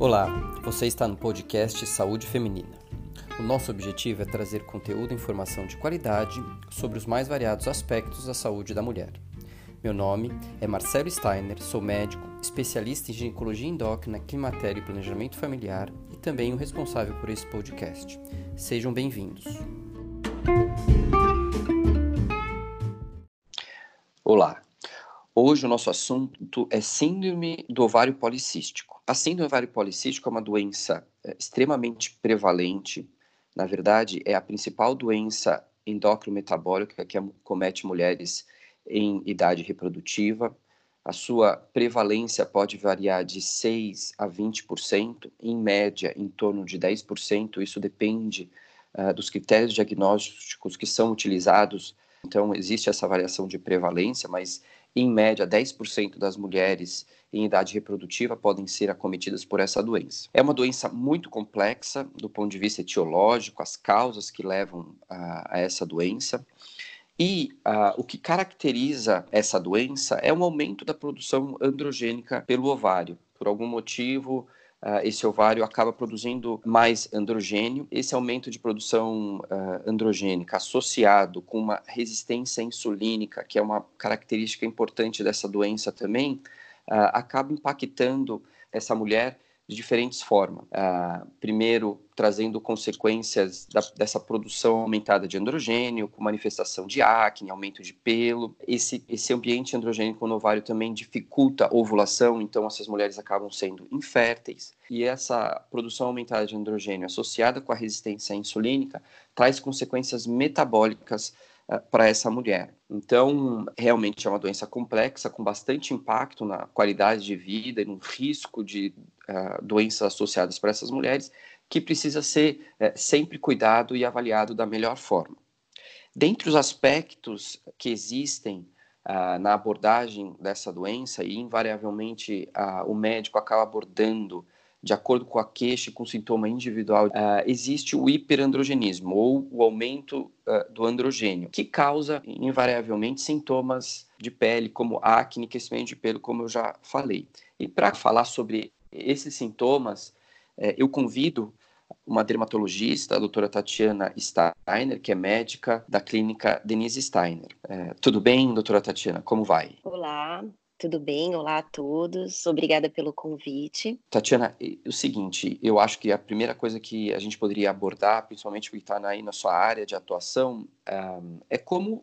Olá, você está no podcast Saúde Feminina. O nosso objetivo é trazer conteúdo e informação de qualidade sobre os mais variados aspectos da saúde da mulher. Meu nome é Marcelo Steiner, sou médico, especialista em ginecologia endócrina, climatério e planejamento familiar e também o responsável por esse podcast. Sejam bem-vindos. Olá, Hoje o nosso assunto é síndrome do ovário policístico. A síndrome do ovário policístico é uma doença é, extremamente prevalente. Na verdade, é a principal doença endócrino-metabólica que comete mulheres em idade reprodutiva. A sua prevalência pode variar de 6 a 20%, em média, em torno de 10%. Isso depende uh, dos critérios diagnósticos que são utilizados. Então, existe essa variação de prevalência, mas em média, 10% das mulheres em idade reprodutiva podem ser acometidas por essa doença. É uma doença muito complexa do ponto de vista etiológico, as causas que levam a, a essa doença. E o que caracteriza essa doença é um aumento da produção androgênica pelo ovário. Por algum motivo, uh, esse ovário acaba produzindo mais androgênio. Esse aumento de produção uh, androgênica associado com uma resistência insulínica, que é uma característica importante dessa doença também, uh, acaba impactando essa mulher de diferentes formas. Uh, primeiro, trazendo consequências da, dessa produção aumentada de androgênio, com manifestação de acne, aumento de pelo. Esse, esse ambiente androgênico no ovário também dificulta a ovulação, então essas mulheres acabam sendo inférteis. E essa produção aumentada de androgênio associada com a resistência insulínica traz consequências metabólicas para essa mulher. Então, realmente é uma doença complexa, com bastante impacto na qualidade de vida e no risco de uh, doenças associadas para essas mulheres, que precisa ser uh, sempre cuidado e avaliado da melhor forma. Dentre os aspectos que existem uh, na abordagem dessa doença, e invariavelmente o médico acaba abordando de acordo com a queixa com o sintoma individual, uh, existe o hiperandrogenismo, ou o aumento uh, do androgênio, que causa, invariavelmente, sintomas de pele, como acne, crescimento de pelo, como eu já falei. E para falar sobre esses sintomas, uh, eu convido uma dermatologista, a doutora Tatiana Steiner, que é médica da clínica Denise Steiner. Tudo bem, doutora Tatiana? Como vai? Olá, tudo bem? Olá a todos. Obrigada pelo convite. Tatiana, o seguinte, eu acho que a primeira coisa que a gente poderia abordar, principalmente porque está aí na sua área de atuação, é como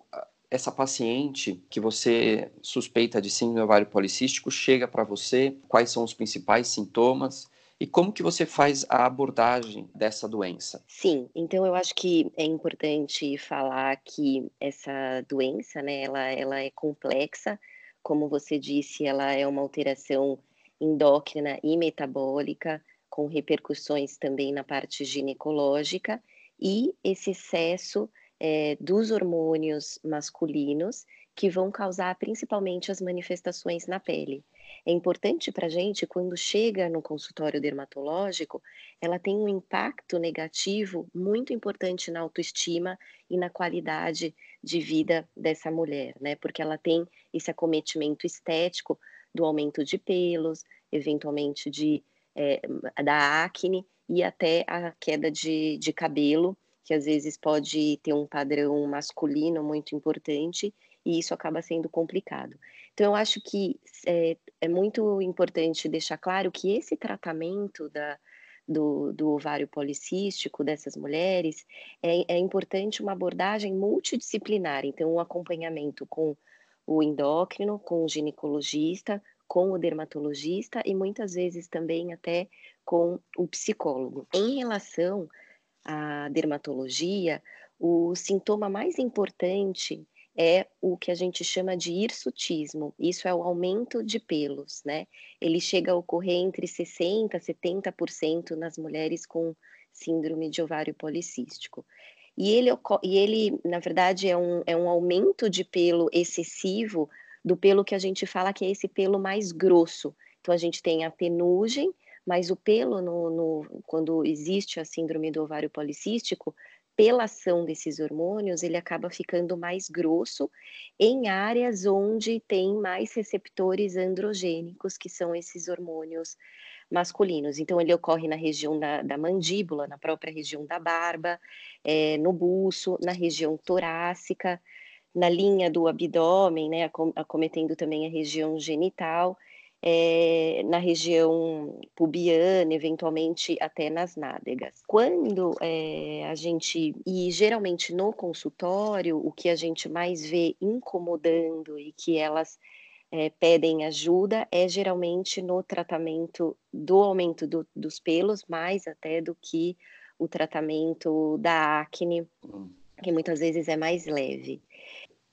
essa paciente que você suspeita de síndrome ovário policístico chega para você, quais são os principais sintomas e como que você faz a abordagem dessa doença? Sim, então eu acho que é importante falar que essa doença, né, ela, ela é complexa, como você disse, ela é uma alteração endócrina e metabólica, com repercussões também na parte ginecológica, e esse excesso é, dos hormônios masculinos que vão causar principalmente as manifestações na pele. É importante para a gente, quando chega no consultório dermatológico, ela tem um impacto negativo muito importante na autoestima e na qualidade de vida dessa mulher, né? Porque ela tem esse acometimento estético do aumento de pelos, eventualmente de, é, da acne e até a queda de, de cabelo, que às vezes pode ter um padrão masculino muito importante e isso acaba sendo complicado. Então, eu acho que é, é muito importante deixar claro que esse tratamento da, do, do ovário policístico dessas mulheres, é, é importante uma abordagem multidisciplinar, então um acompanhamento com o endócrino, com o ginecologista, com o dermatologista e muitas vezes também até com o psicólogo. Em relação à dermatologia, o sintoma mais importante é o que a gente chama de hirsutismo. Isso é o aumento de pelos, né? Ele chega a ocorrer entre 60% a 70% nas mulheres com síndrome de ovário policístico. E ele, e ele, na verdade, é um, é um aumento de pelo excessivo do pelo que a gente fala que é esse pelo mais grosso. Então, a gente tem a penugem, mas o pelo, no, no, quando existe a síndrome do ovário policístico, pela ação desses hormônios, ele acaba ficando mais grosso em áreas onde tem mais receptores androgênicos, que são esses hormônios masculinos. Então, ele ocorre na região da, da mandíbula, na própria região da barba, é, no buço, na região torácica, na linha do abdômen, né, acometendo também a região genital, é, na região pubiana, eventualmente até nas nádegas. Quando é, a gente, e geralmente no consultório, o que a gente mais vê incomodando e que elas é, pedem ajuda é geralmente no tratamento do aumento do, dos pelos, mais até do que o tratamento da acne, hum. que muitas vezes é mais leve.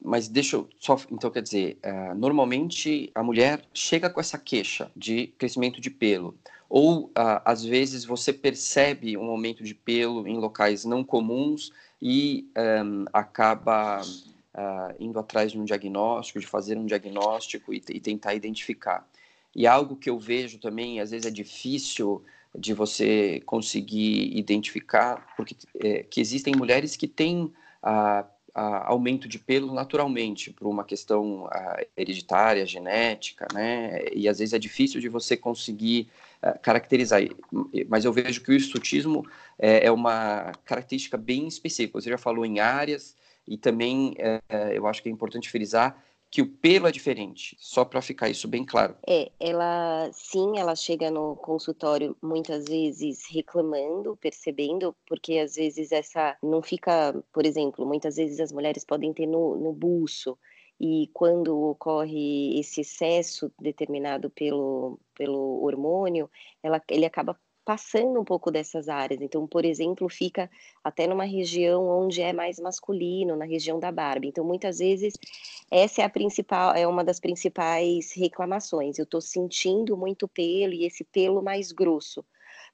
Mas deixa eu só, então quer dizer, uh, normalmente a mulher chega com essa queixa de crescimento de pelo, ou uh, às vezes você percebe um aumento de pelo em locais não comuns e um, acaba uh, indo atrás de um diagnóstico, de fazer um diagnóstico e, e, tentar identificar. E algo que eu vejo também, às vezes é difícil de você conseguir identificar, porque é, que existem mulheres que têm uh, aumento de pelo naturalmente, por uma questão hereditária, genética, né? E às vezes é difícil de você conseguir uh, caracterizar. Mas eu vejo que o estutismo é, é, uma característica bem específica. Você já falou em áreas, e também é, eu acho que é importante frisar que o pelo é diferente, só para ficar isso bem claro. É, ela sim, ela chega no consultório muitas vezes reclamando, percebendo, porque às vezes essa não fica, por exemplo, muitas vezes as mulheres podem ter no, no e quando ocorre esse excesso determinado pelo, pelo hormônio, ela, ele acaba passando um pouco dessas áreas. Então, por exemplo, fica até numa região onde é mais masculino, na região da barba. Então, muitas vezes essa é a principal, é uma das principais reclamações. Eu estou sentindo muito pelo e esse pelo mais grosso,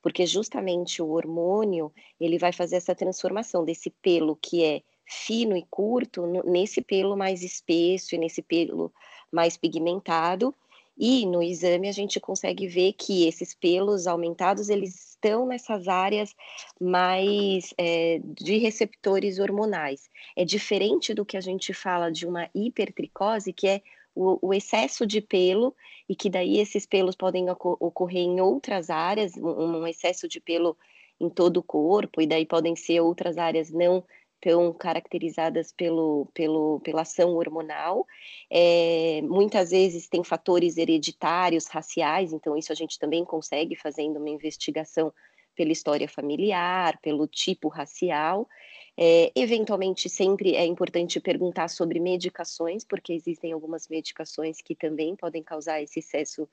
porque justamente o hormônio ele vai fazer essa transformação desse pelo que é fino e curto nesse pelo mais espesso e nesse pelo mais pigmentado e no exame a gente consegue ver que esses pelos aumentados, eles estão nessas áreas mais é, de receptores hormonais. É diferente do que a gente fala de uma hipertricose, que é o, o, excesso de pelo, e que daí esses pelos podem ocorrer em outras áreas, um, um excesso de pelo em todo o corpo, e daí podem ser outras áreas não estão caracterizadas pelo, pelo, pela ação hormonal. É, muitas vezes tem fatores hereditários, raciais, então isso a gente também consegue fazendo uma investigação pela história familiar, pelo tipo racial. É, eventualmente, sempre é importante perguntar sobre medicações, porque existem algumas medicações que também podem causar esse excesso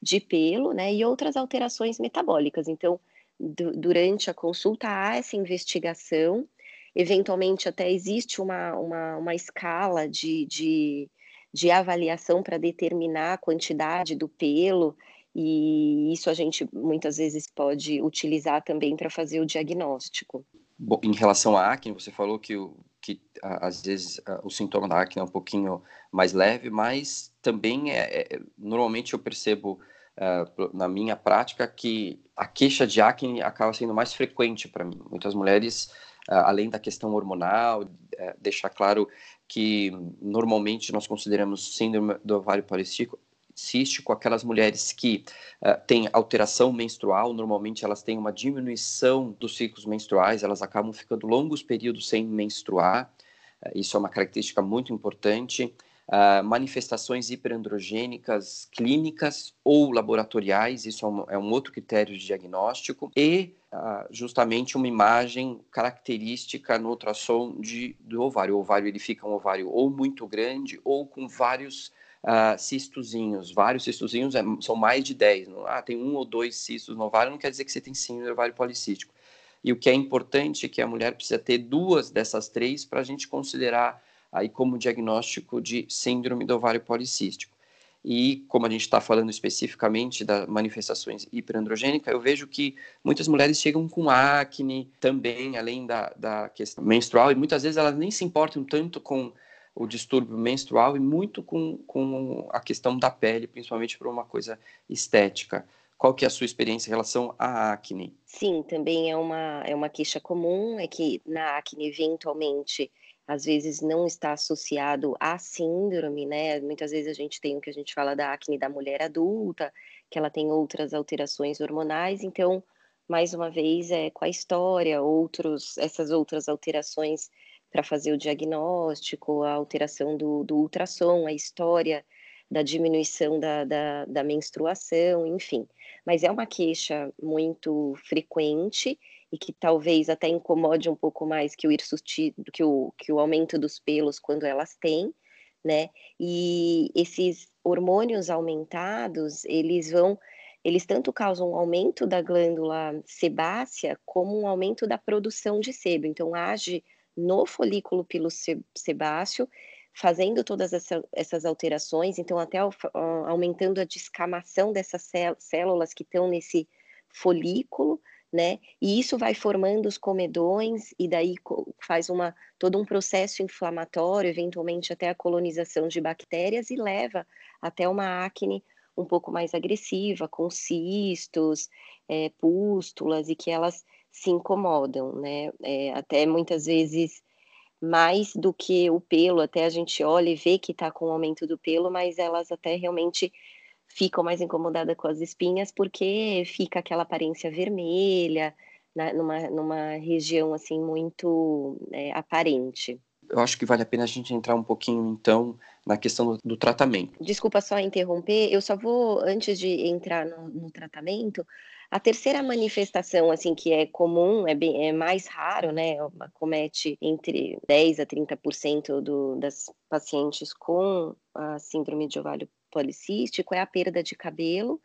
de pelo, né? E outras alterações metabólicas. Então, durante a consulta, há essa investigação eventualmente até existe uma, uma, uma escala de, de, de avaliação para determinar a quantidade do pelo, e isso a gente muitas vezes pode utilizar também para fazer o diagnóstico. Bom, em relação à acne, você falou que, que às vezes o sintoma da acne é um pouquinho mais leve, mas também é, é normalmente eu percebo uh, na minha prática que a queixa de acne acaba sendo mais frequente para mim. Muitas mulheres além da questão hormonal, eh, deixar claro que normalmente nós consideramos síndrome do ovário policístico cístico, aquelas mulheres que uh, têm alteração menstrual, normalmente elas têm uma diminuição dos ciclos menstruais, elas acabam ficando longos períodos sem menstruar, uh, isso é uma característica muito importante. Uh, manifestações hiperandrogênicas clínicas ou laboratoriais, isso é um, é um outro critério de diagnóstico, e justamente uma imagem característica no ultrassom de, do ovário. O ovário ele fica um ovário ou muito grande ou com vários uh, cistozinhos. Vários cistozinhos é, são mais de 10. Não? Ah, tem um ou dois cistos no ovário, não quer dizer que você tem síndrome do ovário policístico. E o que é importante é que a mulher precisa ter duas dessas três para a gente considerar aí como diagnóstico de síndrome do ovário policístico. E como a gente está falando especificamente das manifestações hiperandrogênicas, eu vejo que muitas mulheres chegam com acne também, além da, da questão menstrual, e muitas vezes elas nem se importam tanto com o distúrbio menstrual e muito com, com a questão da pele, principalmente por uma coisa estética. Qual que é a sua experiência em relação à acne? Sim, também é uma, é uma queixa comum, é que na acne, eventualmente, às vezes não está associado à síndrome, né? Muitas vezes a gente tem o que a gente fala da acne da mulher adulta, que ela tem outras alterações hormonais, então, mais uma vez, é com a história, outros, essas outras alterações para fazer o diagnóstico, a alteração do, do ultrassom, a história da diminuição da, da, da menstruação, enfim. Mas é uma queixa muito frequente e que talvez até incomode um pouco mais que o hirsutismo, que o, que o aumento dos pelos quando elas têm, né? E esses hormônios aumentados, eles vão, eles tanto causam um aumento da glândula sebácea como um aumento da produção de sebo. Então age no folículo sebáceo, fazendo todas essa, essas alterações, então até aumentando a descamação dessas células que estão nesse folículo, né? E isso vai formando os comedões e daí faz uma todo um processo inflamatório, eventualmente até a colonização de bactérias e leva até uma acne um pouco mais agressiva, com cistos, é, pústulas e que elas se incomodam, né? É, até muitas vezes mais do que o pelo, até a gente olha e vê que está com o aumento do pelo, mas elas até realmente ficam mais incomodadas com as espinhas porque fica aquela aparência vermelha na, numa, numa região assim muito é, aparente. Eu acho que vale a pena a gente entrar um pouquinho então na questão do, do tratamento. Desculpa só interromper, eu só vou antes de entrar no, no tratamento. A terceira manifestação, assim, que é comum, é, bem, é mais raro, né? Comete entre 10 a 30% do, das pacientes com a síndrome de ovário policístico é a perda de cabelo.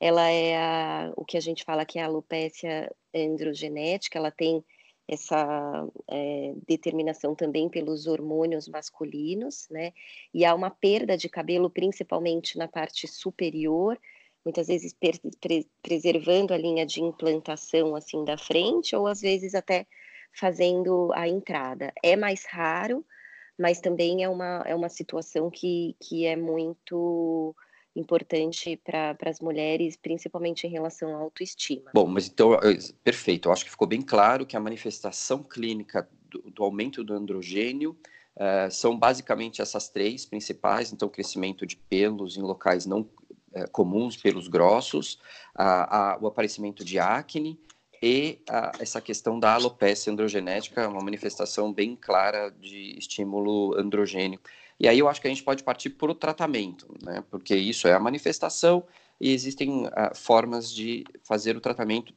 Ela é a, o que a gente fala que é a alopécia androgenética, ela tem essa é, determinação também pelos hormônios masculinos, né? E há uma perda de cabelo, principalmente na parte superior, muitas vezes pre preservando a linha de implantação assim da frente, ou às vezes até fazendo a entrada. É mais raro, mas também é uma, é uma situação que, que é muito importante para as mulheres, principalmente em relação à autoestima. Bom, mas então, perfeito. Eu acho que ficou bem claro que a manifestação clínica do, do aumento do androgênio uh, são basicamente essas três principais. Então, crescimento de pelos em locais não uh, comuns, pelos grossos, uh, o aparecimento de acne e essa questão da alopecia androgenética, uma manifestação bem clara de estímulo androgênio. E aí eu acho que a gente pode partir para o tratamento, né? porque isso é a manifestação e existem uh, formas de fazer o tratamento.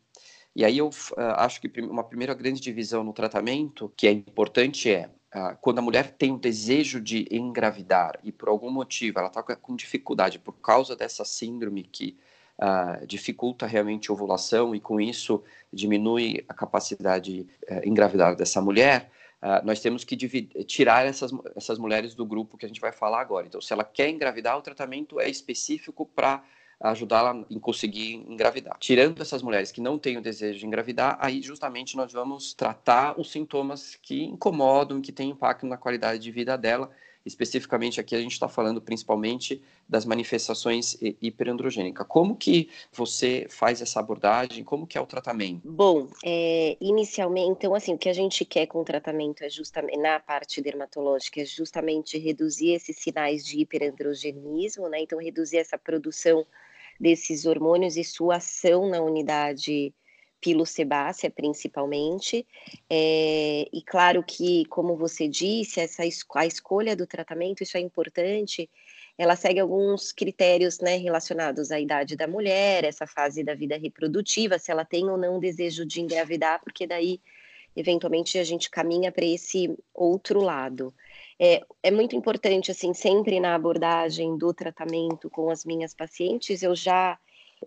E aí eu uh, acho que uma primeira grande divisão no tratamento que é importante é uh, quando a mulher tem o desejo de engravidar e por algum motivo ela está com dificuldade por causa dessa síndrome que uh, dificulta realmente a ovulação e com isso diminui a capacidade uh, engravidar dessa mulher, uh, nós temos que dividir, tirar essas, essas mulheres do grupo que a gente vai falar agora. Então, se ela quer engravidar, o tratamento é específico para ajudá-la em conseguir engravidar. Tirando essas mulheres que não têm o desejo de engravidar, aí justamente nós vamos tratar os sintomas que incomodam, que têm impacto na qualidade de vida dela Especificamente aqui a gente está falando principalmente das manifestações hiperandrogênicas. Como que você faz essa abordagem? Como que é o tratamento? Bom, é, inicialmente, então assim, o que a gente quer com o tratamento é justamente, na parte dermatológica, é justamente reduzir esses sinais de hiperandrogenismo, né? Então reduzir essa produção desses hormônios e sua ação na unidade pilosebácea, principalmente. É, e claro que, como você disse, essa, a escolha do tratamento, isso é importante, ela segue alguns critérios né, relacionados à idade da mulher, essa fase da vida reprodutiva, se ela tem ou não desejo de engravidar, porque daí, eventualmente, a gente caminha para esse outro lado. É, é muito importante, assim, sempre na abordagem do tratamento com as minhas pacientes, eu já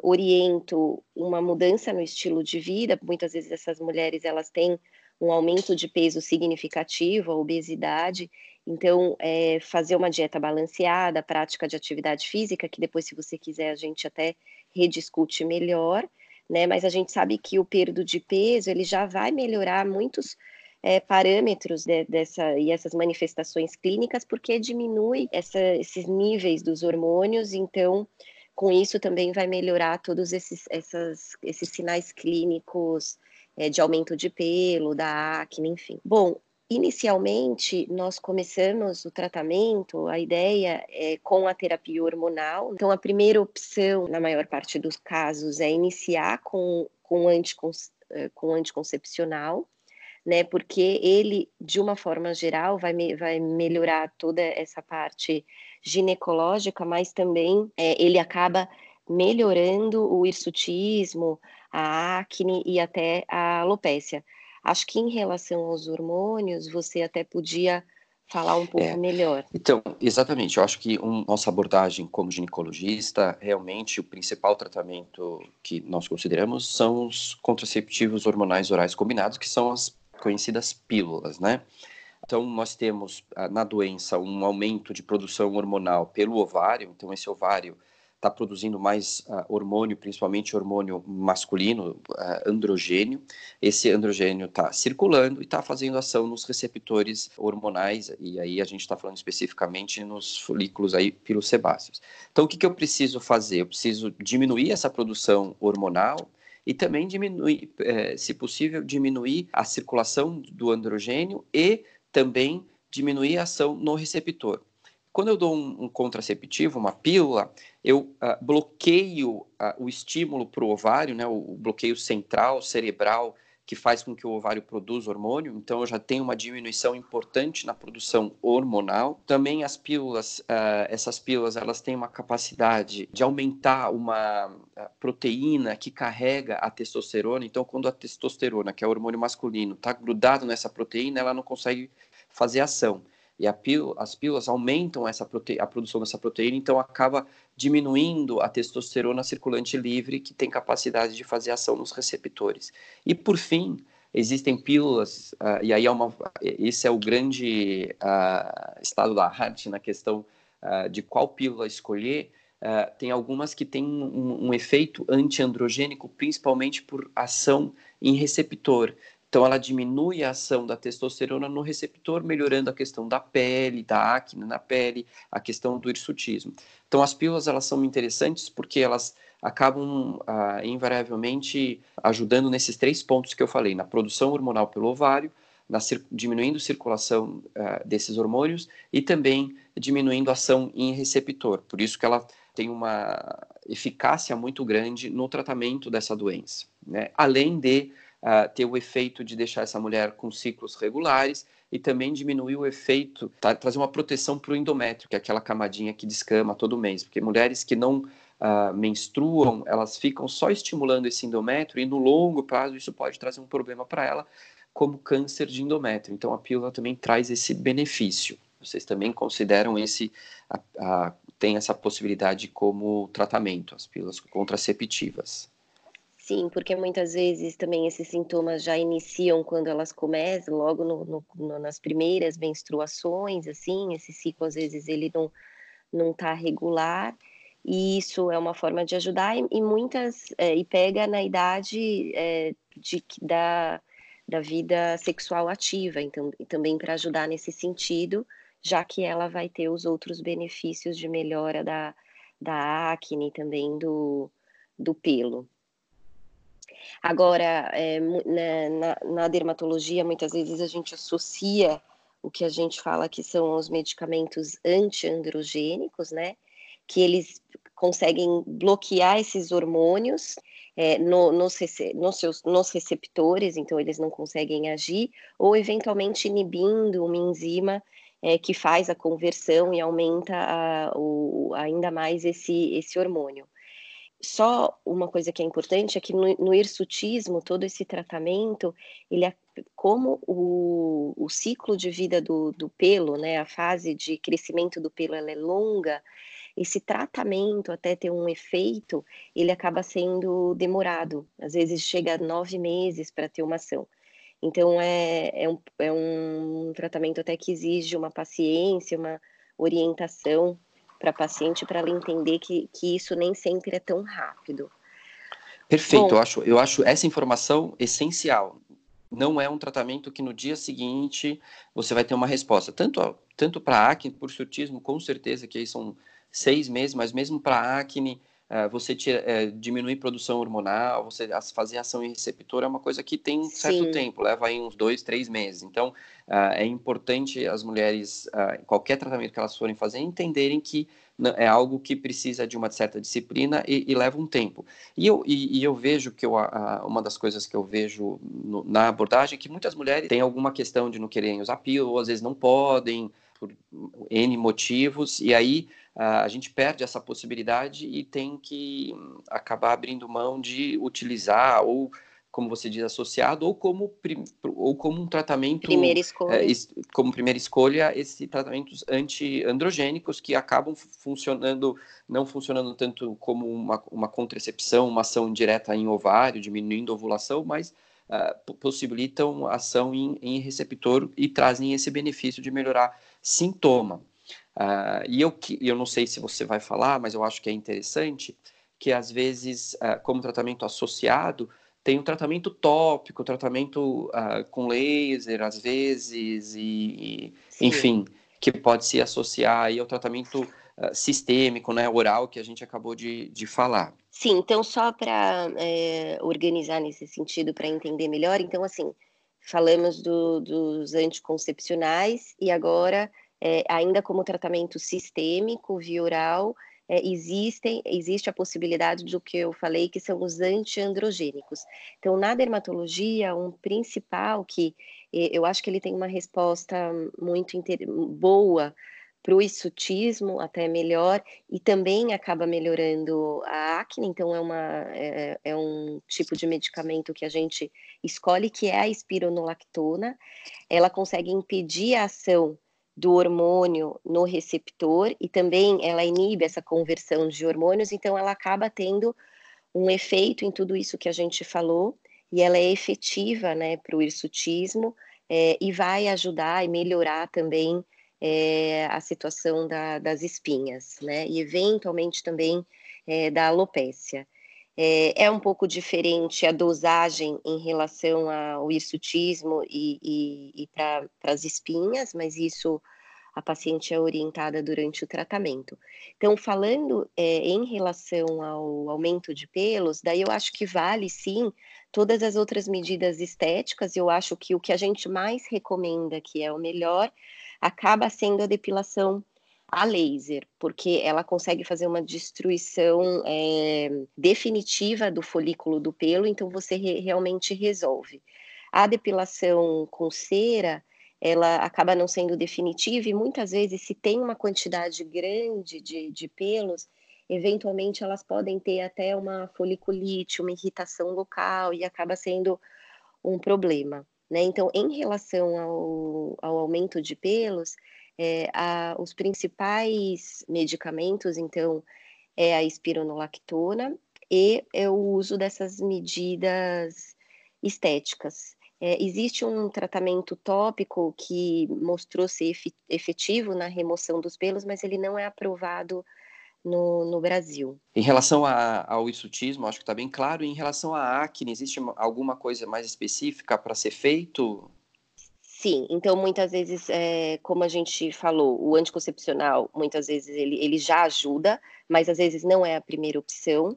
oriento uma mudança no estilo de vida. Muitas vezes essas mulheres elas têm um aumento de peso significativo, a obesidade. Então, é, fazer uma dieta balanceada, prática de atividade física, que depois, se você quiser, a gente até rediscute melhor, né? Mas a gente sabe que o perdo de peso ele já vai melhorar muitos é, parâmetros de, dessa e essas manifestações clínicas, porque diminui essa, esses níveis dos hormônios. Então, com isso também vai melhorar todos esses, essas, esses sinais clínicos é, de aumento de pelo, da acne, enfim. Bom, Inicialmente, nós começamos o tratamento, a ideia é com a terapia hormonal. Então, a primeira opção, na maior parte dos casos, é iniciar com, com, anticon, eh, com anticoncepcional, né? Porque ele, de uma forma geral, vai, me, vai melhorar toda essa parte ginecológica, mas também é, ele acaba melhorando o hirsutismo, a acne e até a alopécia. Acho que em relação aos hormônios, você até podia falar um pouco é. melhor. Então, exatamente. Eu acho que um, nossa abordagem como ginecologista, realmente o principal tratamento que nós consideramos são os contraceptivos hormonais orais combinados, que são as conhecidas pílulas, né? Então, nós temos ah, na doença um aumento de produção hormonal pelo ovário, então, esse ovário está produzindo mais uh, hormônio, principalmente hormônio masculino, uh, androgênio. Esse androgênio está circulando e está fazendo ação nos receptores hormonais, e aí a gente está falando especificamente nos folículos aí pilosebáceos. Então, o que, que eu preciso fazer? Eu preciso diminuir essa produção hormonal e também diminuir, eh, se possível, diminuir a circulação do androgênio e também diminuir a ação no receptor. Quando eu dou um, um contraceptivo, uma pílula, eu uh, bloqueio uh, o estímulo para o ovário, né, o, o, bloqueio central, cerebral, que faz com que o ovário produza hormônio. Então, eu já tenho uma diminuição importante na produção hormonal. Também as pílulas, uh, essas pílulas, elas têm uma capacidade de aumentar uma proteína que carrega a testosterona. Então, quando a testosterona, que é o hormônio masculino, está grudado nessa proteína, ela não consegue fazer ação e as pílulas aumentam essa a produção dessa proteína, então acaba diminuindo a testosterona circulante livre, que tem capacidade de fazer ação nos receptores. E por fim, existem pílulas, uh, e aí é uma, esse é o grande uh, estado da arte na questão uh, de qual pílula escolher. tem algumas que têm um, um efeito antiandrogênico, principalmente por ação em receptor. Então, ela diminui a ação da testosterona no receptor, melhorando a questão da pele, da acne na pele, a questão do hirsutismo. Então, as pílulas elas são interessantes porque elas acabam ah, invariavelmente ajudando nesses três pontos que eu falei: na produção hormonal pelo ovário, na cir diminuindo a circulação ah, desses hormônios e também diminuindo a ação em receptor. Por isso que ela tem uma eficácia muito grande no tratamento dessa doença, né? além de uh, ter o efeito de deixar essa mulher com ciclos regulares e também diminuir o efeito, tá, trazer uma proteção para o endométrio, que é aquela camadinha que descama todo mês, porque mulheres que não uh, menstruam, elas ficam só estimulando esse endométrio e no longo prazo isso pode trazer um problema para ela, como câncer de endométrio. Então a pílula também traz esse benefício. Vocês também consideram esse, a, a, tem essa possibilidade como tratamento, as pílulas contraceptivas. Sim, porque muitas vezes também esses sintomas já iniciam quando elas começam, logo no, no, no, nas primeiras menstruações, assim, esse ciclo às vezes ele não não está regular, e isso é uma forma de ajudar, e, e muitas, é, e pega na idade é, de, da, da vida sexual ativa, então, também para ajudar nesse sentido, já que ela vai ter os outros benefícios de melhora da, da acne, também do, do pelo. Agora, é, na, na, dermatologia, muitas vezes a gente associa o que a gente fala que são os medicamentos antiandrogênicos, né? Que eles conseguem bloquear esses hormônios é, no, nos, nos, seus, nos receptores, então eles não conseguem agir, ou eventualmente inibindo uma enzima é, que faz a conversão e aumenta a, o, ainda mais esse, esse hormônio. Só uma coisa que é importante é que no, no hirsutismo, todo esse tratamento, ele é, como o, o ciclo de vida do, do pelo, né, a fase de crescimento do pelo ela é longa, esse tratamento até ter um efeito, ele acaba sendo demorado. Às vezes chega a nove meses para ter uma ação. Então é, é, um, é um tratamento até que exige uma paciência, uma orientação para a paciente para ela entender que, que isso nem sempre é tão rápido. Perfeito, Bom, eu, acho, eu acho essa informação essencial. Não é um tratamento que no dia seguinte você vai ter uma resposta. Tanto, tanto para acne, por surtismo, com certeza que aí são seis meses, mas mesmo para acne, você tira, uh, diminuir produção hormonal, você fazer ação em receptor é uma coisa que tem um certo Sim. tempo, leva aí uns dois, três meses. Então, uh, é importante as mulheres, qualquer tratamento que elas forem fazer, entenderem que é algo que precisa de uma certa disciplina e, e leva um tempo. E eu, e, e eu vejo que eu, a, uma das coisas que eu vejo no, na abordagem é que muitas mulheres têm alguma questão de não quererem usar pílula, ou às vezes não podem, por N motivos, e aí a gente perde essa possibilidade e tem que acabar abrindo mão de utilizar ou como você diz, associado, ou como, ou como um tratamento. Primeira escolha. É, como primeira escolha, esses tratamentos anti-androgênicos que acabam funcionando, não funcionando tanto como uma, uma contracepção, uma ação direta em ovário, diminuindo a ovulação, mas uh, possibilitam ação em, em receptor e trazem esse benefício de melhorar sintoma. Uh, e eu, eu não sei se você vai falar, mas eu acho que é interessante que às vezes, uh, como tratamento associado, tem um tratamento tópico, tratamento uh, com laser, às vezes, e, enfim, que pode se associar aí ao tratamento sistêmico, né, oral, que a gente acabou de, de falar. Sim, então só para é, organizar nesse sentido, para entender melhor, então assim, falamos do, dos anticoncepcionais e agora, é, ainda como tratamento sistêmico, via oral, é, existem, existe a possibilidade do que eu falei, que são os antiandrogênicos. Então, na dermatologia, um principal que eu acho que ele tem uma resposta muito boa para o hirsutismo, até melhor, e também acaba melhorando a acne, então é, uma, é, é, um tipo de medicamento que a gente escolhe, que é a espironolactona, ela consegue impedir a ação do hormônio no receptor e também ela inibe essa conversão de hormônios, então ela acaba tendo um efeito em tudo isso que a gente falou e ela é efetiva, né, para o hirsutismo é, e vai ajudar e melhorar também é, a situação da, das espinhas, né, e eventualmente também é, da alopécia. É, é, um pouco diferente a dosagem em relação ao hirsutismo e, e, e para as espinhas, mas isso a paciente é orientada durante o tratamento. Então, falando é, em relação ao aumento de pelos, daí eu acho que vale sim todas as outras medidas estéticas. Eu acho que o que a gente mais recomenda, que é o melhor, acaba sendo a depilação a laser, porque ela consegue fazer uma destruição é, definitiva do folículo do pelo, então você re realmente resolve. A depilação com cera, ela acaba não sendo definitiva e muitas vezes, se tem uma quantidade grande de, de pelos, eventualmente elas podem ter até uma foliculite, uma irritação local e acaba sendo um problema. Né? Então, em relação ao, ao aumento de pelos, é, a, os principais medicamentos, então, é a espironolactona e é o uso dessas medidas estéticas. É, existe um tratamento tópico que mostrou ser efetivo na remoção dos pelos, mas ele não é aprovado no, no Brasil. Em relação a, ao hirsutismo, acho que está bem claro. Em relação à acne, existe alguma coisa mais específica para ser feito? Sim, então muitas vezes, é, como a gente falou, o anticoncepcional, muitas vezes ele, ele já ajuda, mas às vezes não é a primeira opção.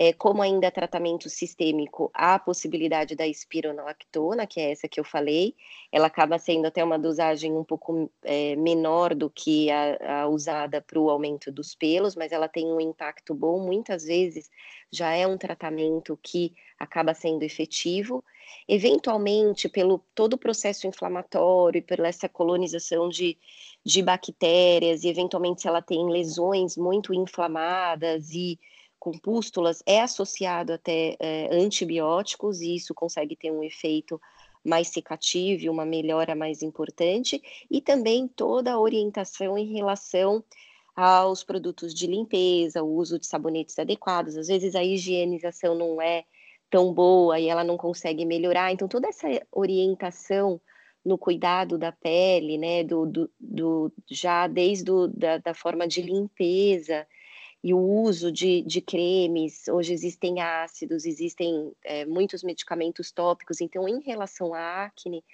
É, como ainda tratamento sistêmico, há a possibilidade da espironolactona, que é essa que eu falei, ela acaba sendo até uma dosagem um pouco é, menor do que a, a usada para o aumento dos pelos, mas ela tem um impacto bom, muitas vezes já é um tratamento que acaba sendo efetivo, eventualmente pelo todo o processo inflamatório e por essa colonização de, de bactérias, e eventualmente se ela tem lesões muito inflamadas e com pústulas é associado até é, antibióticos e isso consegue ter um efeito mais secativo, uma melhora mais importante, e também toda a orientação em relação aos produtos de limpeza, o uso de sabonetes adequados. Às vezes a higienização não é tão boa e ela não consegue melhorar. Então, toda essa orientação no cuidado da pele, né, do, do, do já desde do, da, da forma de limpeza, e o uso de, de cremes, hoje existem ácidos, existem é, muitos medicamentos tópicos, então, em relação à acne,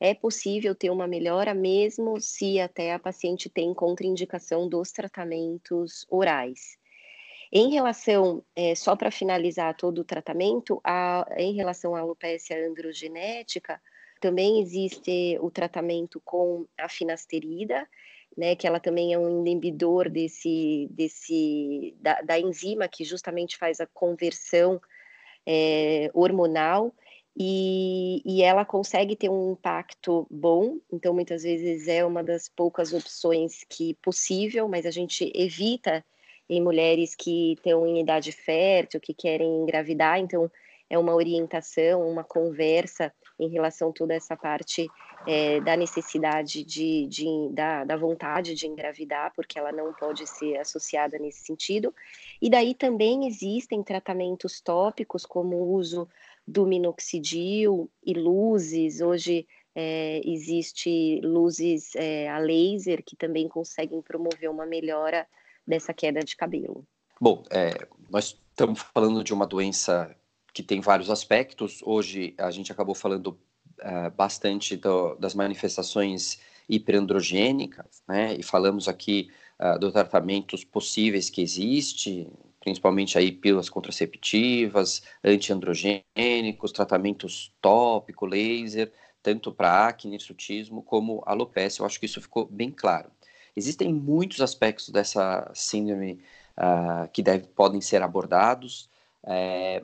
é possível ter uma melhora mesmo se até a paciente tem contraindicação dos tratamentos orais. Em relação, é, só para finalizar todo o tratamento, a, em relação à alopecia androgenética, também existe o tratamento com a finasterida, né, que ela também é um inibidor desse, desse da, da enzima que justamente faz a conversão é, hormonal e, e, ela consegue ter um impacto bom, então muitas vezes é uma das poucas opções que possível, mas a gente evita em mulheres que estão em idade fértil, que querem engravidar, então é uma orientação, uma conversa em relação a toda essa parte é, da necessidade de, de da, da, vontade de engravidar, porque ela não pode ser associada nesse sentido. E daí também existem tratamentos tópicos, como o uso do minoxidil e luzes. Hoje é, existe luzes é, a laser que também conseguem promover uma melhora dessa queda de cabelo. Bom, é, nós estamos falando de uma doença que tem vários aspectos. Hoje a gente acabou falando uh, bastante do, das manifestações hiperandrogênicas, né? E falamos aqui uh, dos tratamentos possíveis que existe, principalmente aí pílulas contraceptivas, antiandrogênicos, tratamentos tópico, laser, tanto para acne, hirsutismo, como alopecia. Eu acho que isso ficou bem claro. Existem muitos aspectos dessa síndrome uh, que deve, podem ser abordados, é,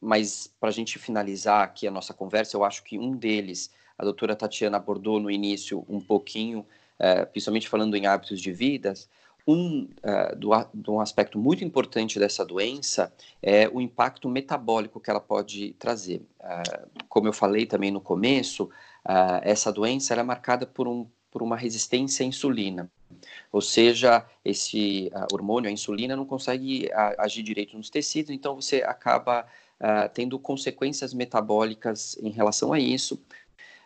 mas para a gente finalizar aqui a nossa conversa, eu acho que um deles, a doutora Tatiana abordou no início um pouquinho, é, principalmente falando em hábitos de vida, um, uh, do, do, um aspecto muito importante dessa doença é o impacto metabólico que ela pode trazer. Uh, como eu falei também no começo, essa doença é marcada por, um, por uma resistência à insulina. Ou seja, esse hormônio, a insulina, não consegue agir direito nos tecidos, então você acaba uh, tendo consequências metabólicas em relação a isso.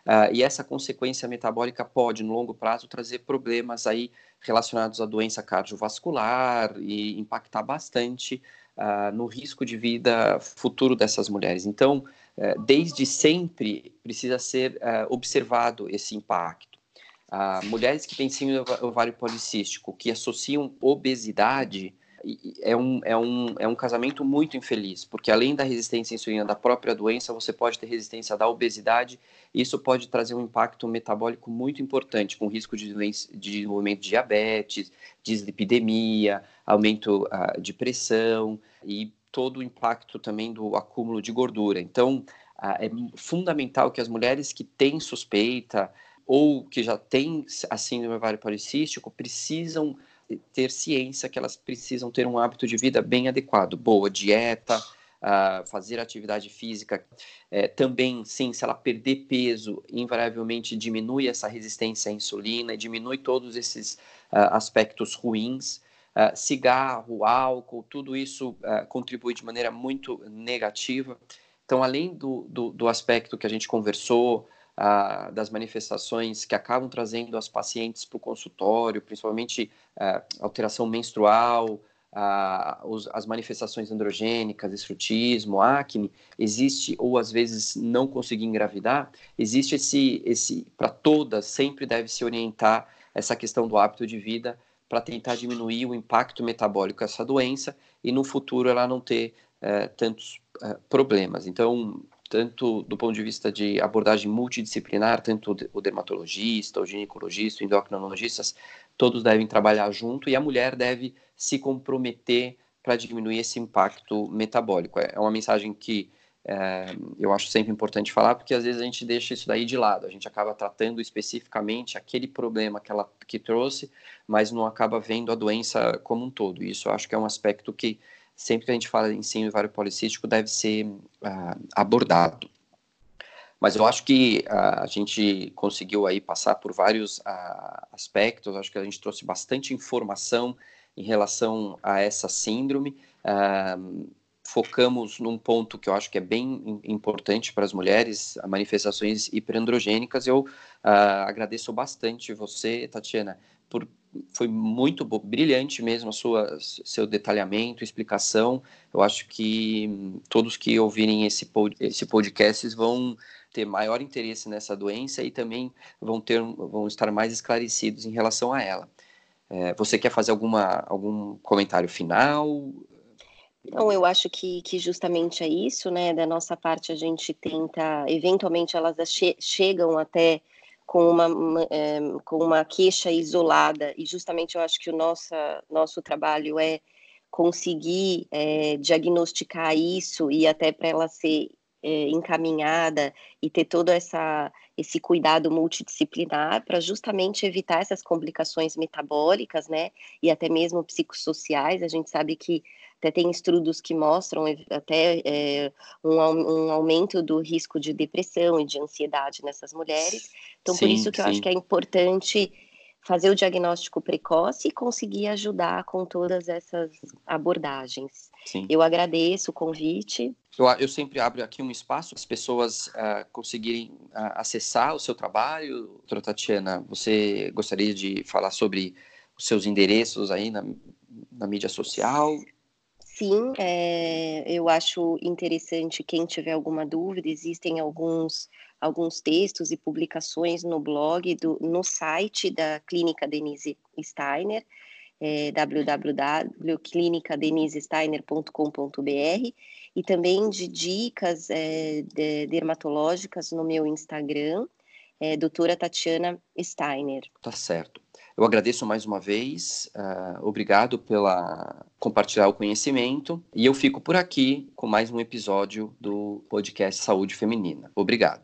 Uh, e essa consequência metabólica pode, no longo prazo, trazer problemas aí relacionados à doença cardiovascular e impactar bastante uh, no risco de vida futuro dessas mulheres. Então, uh, desde sempre precisa ser observado esse impacto. mulheres que têm síndrome ovário policístico, que associam obesidade é um, é, um, é um casamento muito infeliz, porque além da resistência à insulina da própria doença, você pode ter resistência da obesidade, e isso pode trazer um impacto metabólico muito importante, com risco de, de desenvolvimento de diabetes, dislipidemia, aumento uh, de pressão e todo o impacto também do acúmulo de gordura. Então, uh, é fundamental que as mulheres que têm suspeita ou que já têm a síndrome ovário policístico precisam ter ciência que elas precisam ter um hábito de vida bem adequado, boa dieta, uh, fazer atividade física. É, também, sim, se ela perder peso, invariavelmente diminui essa resistência à insulina, diminui todos esses uh, aspectos ruins. Uh, cigarro, álcool, tudo isso contribui de maneira muito negativa. Então, além do, do, do aspecto que a gente conversou, das manifestações que acabam trazendo as pacientes para o consultório, principalmente alteração menstrual, os, as manifestações androgênicas, esfrutismo, acne, existe, ou às vezes não conseguir engravidar, existe esse, esse para todas, sempre deve se orientar essa questão do hábito de vida para tentar diminuir o impacto metabólico dessa doença e no futuro ela não ter eh, tantos eh, problemas. Então, tanto do ponto de vista de abordagem multidisciplinar, tanto o dermatologista, o ginecologista, o endocrinologistas, todos devem trabalhar junto e a mulher deve se comprometer para diminuir esse impacto metabólico. É uma mensagem que é, eu acho sempre importante falar, porque às vezes a gente deixa isso daí de lado, a gente acaba tratando especificamente aquele problema que ela que trouxe, mas não acaba vendo a doença como um todo. Isso eu acho que é um aspecto que sempre que a gente fala em síndrome ovário policístico, deve ser uh, abordado. Mas eu acho que uh, a gente conseguiu aí passar por vários uh, aspectos, acho que a gente trouxe bastante informação em relação a essa síndrome. focamos num ponto que eu acho que é bem importante para as mulheres, manifestações hiperandrogênicas. Eu agradeço bastante você, Tatiana, por foi muito brilhante mesmo a sua seu detalhamento, explicação. Eu acho que todos que ouvirem esse, pod, esse podcast vão ter maior interesse nessa doença e também vão ter vão estar mais esclarecidos em relação a ela. É, você quer fazer alguma algum comentário final? Então, eu acho que, que justamente é isso, né? Da nossa parte, a gente tenta, eventualmente, elas che chegam até com uma, é, com uma queixa isolada, e justamente eu acho que o nosso, nosso trabalho é conseguir é, diagnosticar isso e até para ela ser é, encaminhada e ter todo essa, esse cuidado multidisciplinar para justamente evitar essas complicações metabólicas, né, e até mesmo psicossociais. A gente sabe que até tem estudos que mostram até é, um, um, aumento do risco de depressão e de ansiedade nessas mulheres. Então, sim, por isso que sim. eu acho que é importante fazer o diagnóstico precoce e conseguir ajudar com todas essas abordagens. Sim. Eu agradeço o convite. Eu, eu sempre abro aqui um espaço para as pessoas uh, conseguirem uh, acessar o seu trabalho. Doutora Tatiana, você gostaria de falar sobre os seus endereços aí na, na mídia social? Sim, é, eu acho interessante quem tiver alguma dúvida, existem alguns alguns textos e publicações no blog, do, no site da Clínica Denise Steiner, é, www.clinicadenisesteiner.com.br e também de dicas é, de, dermatológicas no meu Instagram, é, doutora Tatiana Steiner. Tá certo. Eu agradeço mais uma vez, uh, obrigado pela compartilhar o conhecimento e eu fico por aqui com mais um episódio do podcast Saúde Feminina. Obrigado.